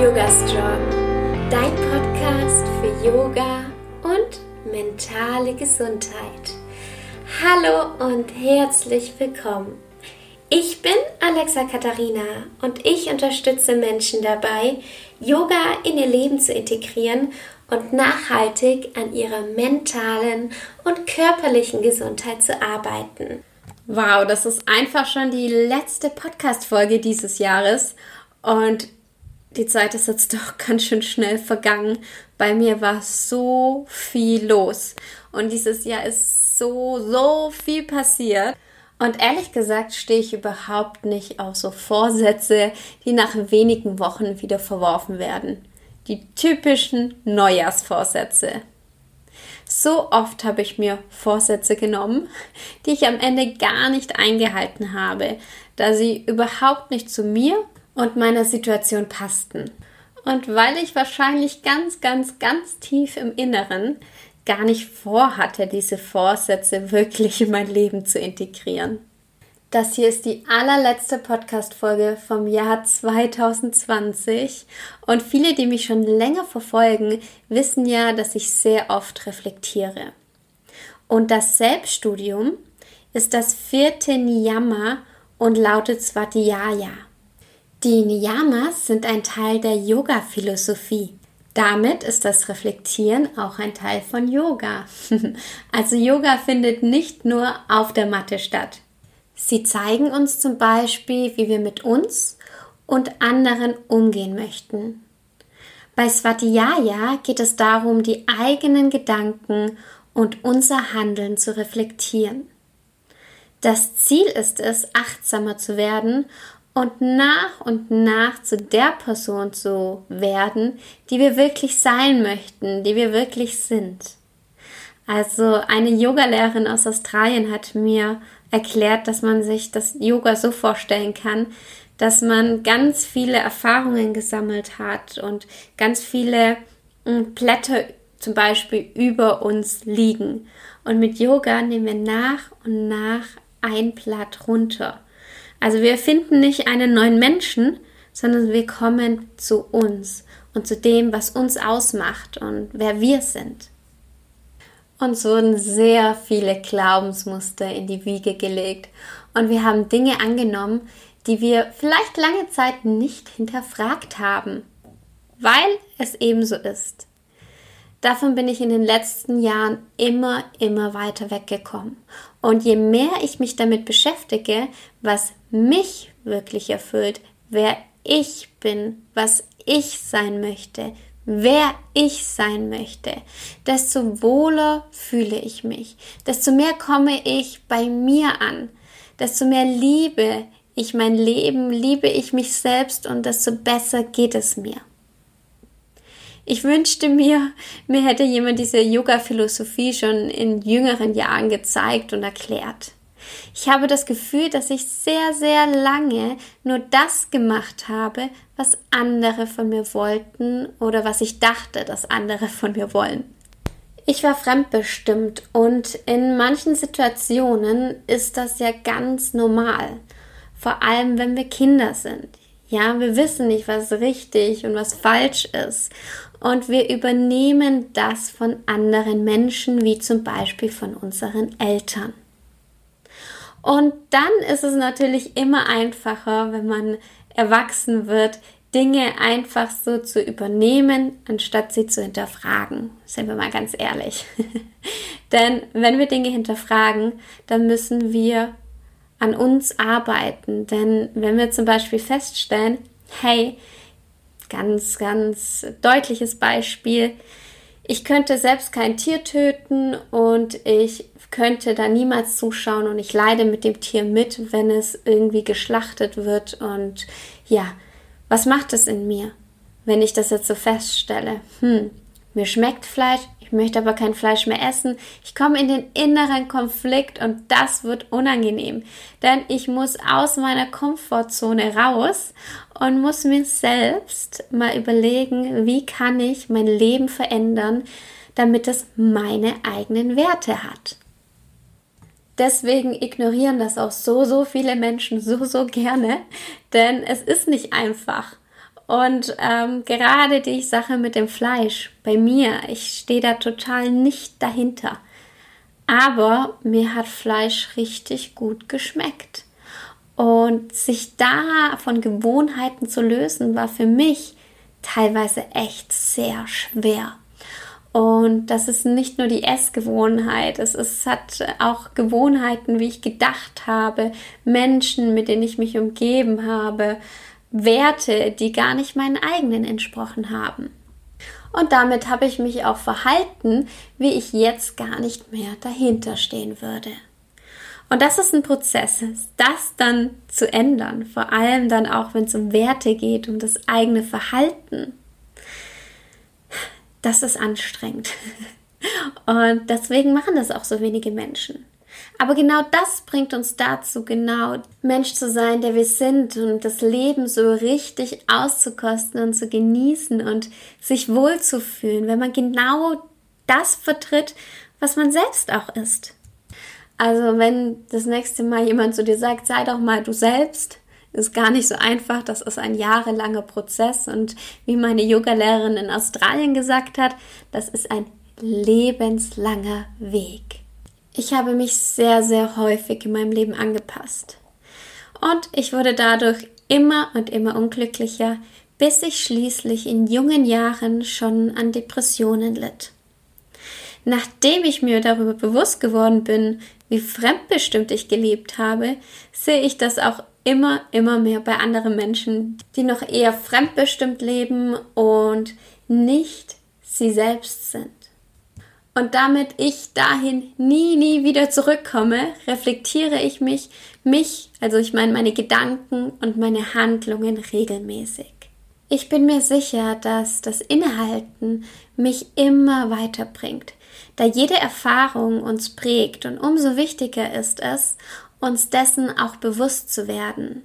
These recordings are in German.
Yoga Strong, dein Podcast für Yoga und mentale Gesundheit. Hallo und herzlich willkommen. Ich bin Alexa Katharina und ich unterstütze Menschen dabei, Yoga in ihr Leben zu integrieren und nachhaltig an ihrer mentalen und körperlichen Gesundheit zu arbeiten. Wow, das ist einfach schon die letzte Podcast-Folge dieses Jahres und die Zeit ist jetzt doch ganz schön schnell vergangen. Bei mir war so viel los und dieses Jahr ist so, so viel passiert. Und ehrlich gesagt stehe ich überhaupt nicht auf so Vorsätze, die nach wenigen Wochen wieder verworfen werden. Die typischen Neujahrsvorsätze. So oft habe ich mir Vorsätze genommen, die ich am Ende gar nicht eingehalten habe, da sie überhaupt nicht zu mir und meiner Situation passten. Und weil ich wahrscheinlich ganz, ganz, ganz tief im Inneren gar nicht vorhatte, diese Vorsätze wirklich in mein Leben zu integrieren. Das hier ist die allerletzte Podcast-Folge vom Jahr 2020 und viele, die mich schon länger verfolgen, wissen ja, dass ich sehr oft reflektiere. Und das Selbststudium ist das vierte Niyama und lautet Svatiyaya. Die Niyamas sind ein Teil der Yoga-Philosophie. Damit ist das Reflektieren auch ein Teil von Yoga. also Yoga findet nicht nur auf der Matte statt. Sie zeigen uns zum Beispiel, wie wir mit uns und anderen umgehen möchten. Bei Svatiyaya geht es darum, die eigenen Gedanken und unser Handeln zu reflektieren. Das Ziel ist es, achtsamer zu werden und nach und nach zu der Person zu werden, die wir wirklich sein möchten, die wir wirklich sind. Also eine Yogalehrerin aus Australien hat mir erklärt, dass man sich das Yoga so vorstellen kann, dass man ganz viele Erfahrungen gesammelt hat und ganz viele hm, Blätter zum Beispiel über uns liegen. Und mit Yoga nehmen wir nach und nach ein Blatt runter. Also wir finden nicht einen neuen Menschen, sondern wir kommen zu uns und zu dem, was uns ausmacht und wer wir sind. Uns wurden sehr viele Glaubensmuster in die Wiege gelegt und wir haben Dinge angenommen, die wir vielleicht lange Zeit nicht hinterfragt haben, weil es ebenso ist. Davon bin ich in den letzten Jahren immer, immer weiter weggekommen. Und je mehr ich mich damit beschäftige, was mich wirklich erfüllt, wer ich bin, was ich sein möchte, wer ich sein möchte, desto wohler fühle ich mich, desto mehr komme ich bei mir an, desto mehr liebe ich mein Leben, liebe ich mich selbst und desto besser geht es mir. Ich wünschte mir, mir hätte jemand diese Yoga-Philosophie schon in jüngeren Jahren gezeigt und erklärt. Ich habe das Gefühl, dass ich sehr, sehr lange nur das gemacht habe, was andere von mir wollten oder was ich dachte, dass andere von mir wollen. Ich war fremdbestimmt und in manchen Situationen ist das ja ganz normal. Vor allem, wenn wir Kinder sind. Ja, wir wissen nicht, was richtig und was falsch ist. Und wir übernehmen das von anderen Menschen, wie zum Beispiel von unseren Eltern. Und dann ist es natürlich immer einfacher, wenn man erwachsen wird, Dinge einfach so zu übernehmen, anstatt sie zu hinterfragen. Sind wir mal ganz ehrlich. Denn wenn wir Dinge hinterfragen, dann müssen wir an uns arbeiten. Denn wenn wir zum Beispiel feststellen, hey, ganz, ganz deutliches Beispiel, ich könnte selbst kein Tier töten und ich könnte da niemals zuschauen und ich leide mit dem Tier mit, wenn es irgendwie geschlachtet wird und ja, was macht es in mir, wenn ich das jetzt so feststelle? Hm, mir schmeckt Fleisch, ich möchte aber kein Fleisch mehr essen. Ich komme in den inneren Konflikt und das wird unangenehm, denn ich muss aus meiner Komfortzone raus und muss mir selbst mal überlegen, wie kann ich mein Leben verändern, damit es meine eigenen Werte hat. Deswegen ignorieren das auch so, so viele Menschen so, so gerne, denn es ist nicht einfach. Und ähm, gerade die Sache mit dem Fleisch, bei mir, ich stehe da total nicht dahinter. Aber mir hat Fleisch richtig gut geschmeckt. Und sich da von Gewohnheiten zu lösen, war für mich teilweise echt sehr schwer. Und das ist nicht nur die Essgewohnheit, es ist, hat auch Gewohnheiten, wie ich gedacht habe, Menschen, mit denen ich mich umgeben habe, Werte, die gar nicht meinen eigenen entsprochen haben. Und damit habe ich mich auch verhalten, wie ich jetzt gar nicht mehr dahinter stehen würde. Und das ist ein Prozess, das dann zu ändern, vor allem dann auch, wenn es um Werte geht, um das eigene Verhalten. Das ist anstrengend. Und deswegen machen das auch so wenige Menschen. Aber genau das bringt uns dazu, genau Mensch zu sein, der wir sind und das Leben so richtig auszukosten und zu genießen und sich wohlzufühlen, wenn man genau das vertritt, was man selbst auch ist. Also wenn das nächste Mal jemand zu dir sagt, sei doch mal du selbst, ist gar nicht so einfach. Das ist ein jahrelanger Prozess und wie meine Yogalehrerin in Australien gesagt hat, das ist ein lebenslanger Weg. Ich habe mich sehr, sehr häufig in meinem Leben angepasst. Und ich wurde dadurch immer und immer unglücklicher, bis ich schließlich in jungen Jahren schon an Depressionen litt. Nachdem ich mir darüber bewusst geworden bin, wie fremdbestimmt ich gelebt habe, sehe ich das auch immer, immer mehr bei anderen Menschen, die noch eher fremdbestimmt leben und nicht sie selbst sind. Und damit ich dahin nie, nie wieder zurückkomme, reflektiere ich mich, mich, also ich meine meine Gedanken und meine Handlungen regelmäßig. Ich bin mir sicher, dass das Innehalten mich immer weiterbringt, da jede Erfahrung uns prägt und umso wichtiger ist es, uns dessen auch bewusst zu werden.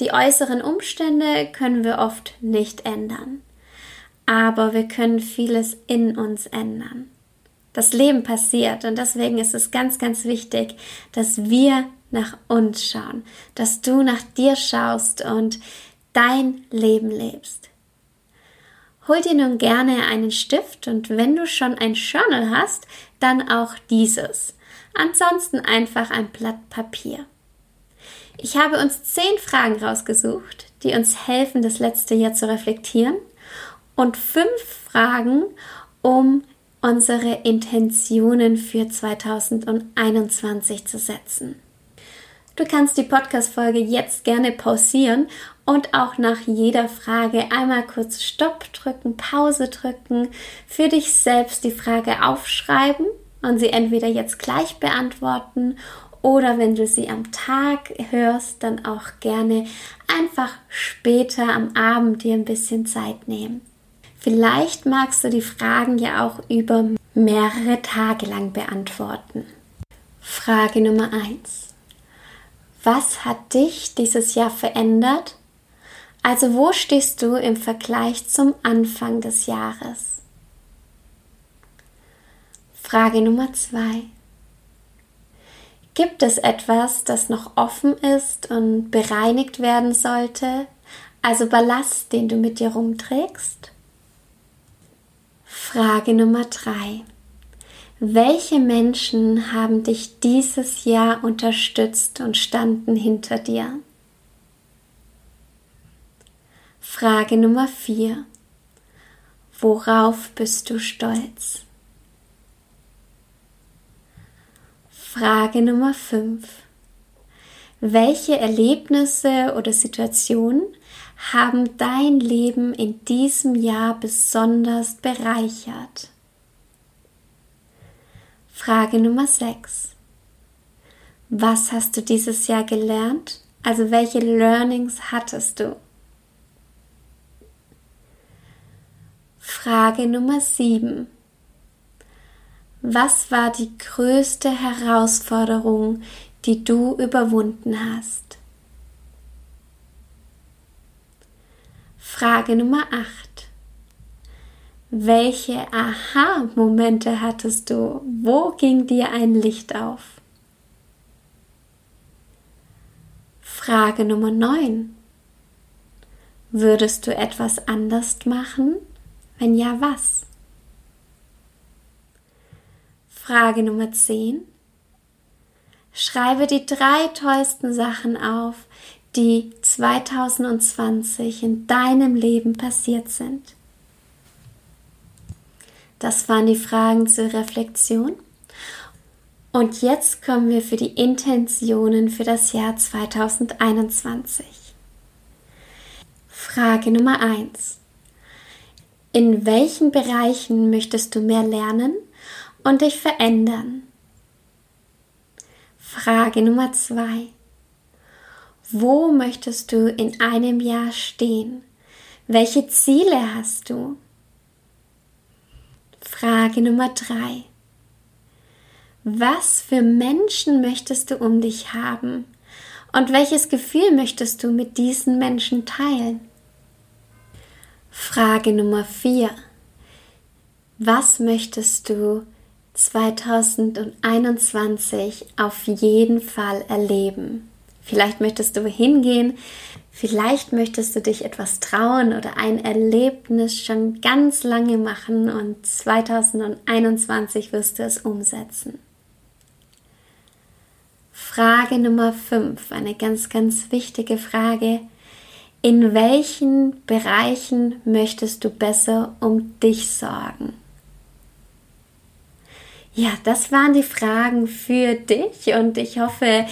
Die äußeren Umstände können wir oft nicht ändern, aber wir können vieles in uns ändern. Das Leben passiert und deswegen ist es ganz, ganz wichtig, dass wir nach uns schauen, dass du nach dir schaust und dein Leben lebst. Hol dir nun gerne einen Stift und wenn du schon ein Journal hast, dann auch dieses. Ansonsten einfach ein Blatt Papier. Ich habe uns zehn Fragen rausgesucht, die uns helfen, das letzte Jahr zu reflektieren und fünf Fragen, um unsere Intentionen für 2021 zu setzen. Du kannst die Podcast-Folge jetzt gerne pausieren und auch nach jeder Frage einmal kurz Stopp drücken, Pause drücken, für dich selbst die Frage aufschreiben und sie entweder jetzt gleich beantworten oder wenn du sie am Tag hörst, dann auch gerne einfach später am Abend dir ein bisschen Zeit nehmen. Vielleicht magst du die Fragen ja auch über mehrere Tage lang beantworten. Frage Nummer 1. Was hat dich dieses Jahr verändert? Also wo stehst du im Vergleich zum Anfang des Jahres? Frage Nummer zwei. Gibt es etwas, das noch offen ist und bereinigt werden sollte? Also Ballast, den du mit dir rumträgst? Frage Nummer drei. Welche Menschen haben dich dieses Jahr unterstützt und standen hinter dir? Frage Nummer 4. Worauf bist du stolz? Frage Nummer 5. Welche Erlebnisse oder Situationen haben dein Leben in diesem Jahr besonders bereichert? Frage Nummer 6. Was hast du dieses Jahr gelernt? Also welche Learnings hattest du? Frage Nummer 7. Was war die größte Herausforderung, die du überwunden hast? Frage Nummer 8. Welche Aha-Momente hattest du? Wo ging dir ein Licht auf? Frage Nummer 9. Würdest du etwas anders machen? Wenn ja, was? Frage Nummer 10. Schreibe die drei tollsten Sachen auf, die 2020 in deinem Leben passiert sind. Das waren die Fragen zur Reflexion. Und jetzt kommen wir für die Intentionen für das Jahr 2021. Frage Nummer 1. In welchen Bereichen möchtest du mehr lernen und dich verändern? Frage Nummer zwei. Wo möchtest du in einem Jahr stehen? Welche Ziele hast du? Frage Nummer drei. Was für Menschen möchtest du um dich haben? Und welches Gefühl möchtest du mit diesen Menschen teilen? Frage Nummer vier. Was möchtest du 2021 auf jeden Fall erleben. Vielleicht möchtest du hingehen, vielleicht möchtest du dich etwas trauen oder ein Erlebnis schon ganz lange machen und 2021 wirst du es umsetzen. Frage Nummer 5, eine ganz, ganz wichtige Frage. In welchen Bereichen möchtest du besser um dich sorgen? Ja, das waren die Fragen für dich und ich hoffe,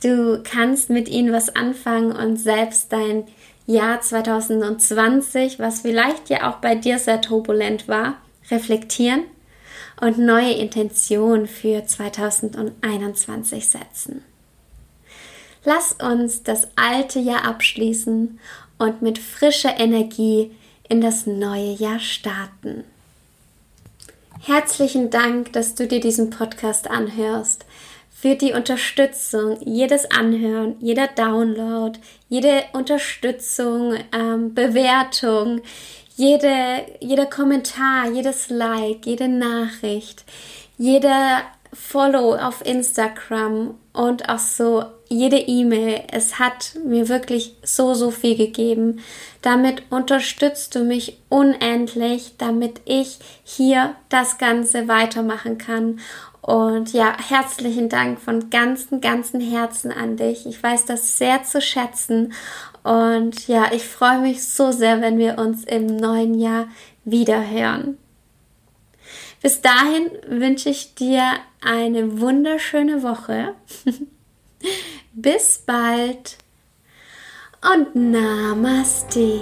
du kannst mit ihnen was anfangen und selbst dein Jahr 2020, was vielleicht ja auch bei dir sehr turbulent war, reflektieren und neue Intentionen für 2021 setzen. Lass uns das alte Jahr abschließen und mit frischer Energie in das neue Jahr starten. Herzlichen Dank, dass du dir diesen Podcast anhörst. Für die Unterstützung, jedes Anhören, jeder Download, jede Unterstützung, ähm, Bewertung, jede, jeder Kommentar, jedes Like, jede Nachricht, jeder Follow auf Instagram und auch so jede E-Mail. Es hat mir wirklich so, so viel gegeben. Damit unterstützt du mich unendlich, damit ich hier das Ganze weitermachen kann. Und ja, herzlichen Dank von ganzem, ganzem Herzen an dich. Ich weiß das sehr zu schätzen. Und ja, ich freue mich so sehr, wenn wir uns im neuen Jahr wiederhören. Bis dahin wünsche ich dir eine wunderschöne Woche. Bis bald und Namaste.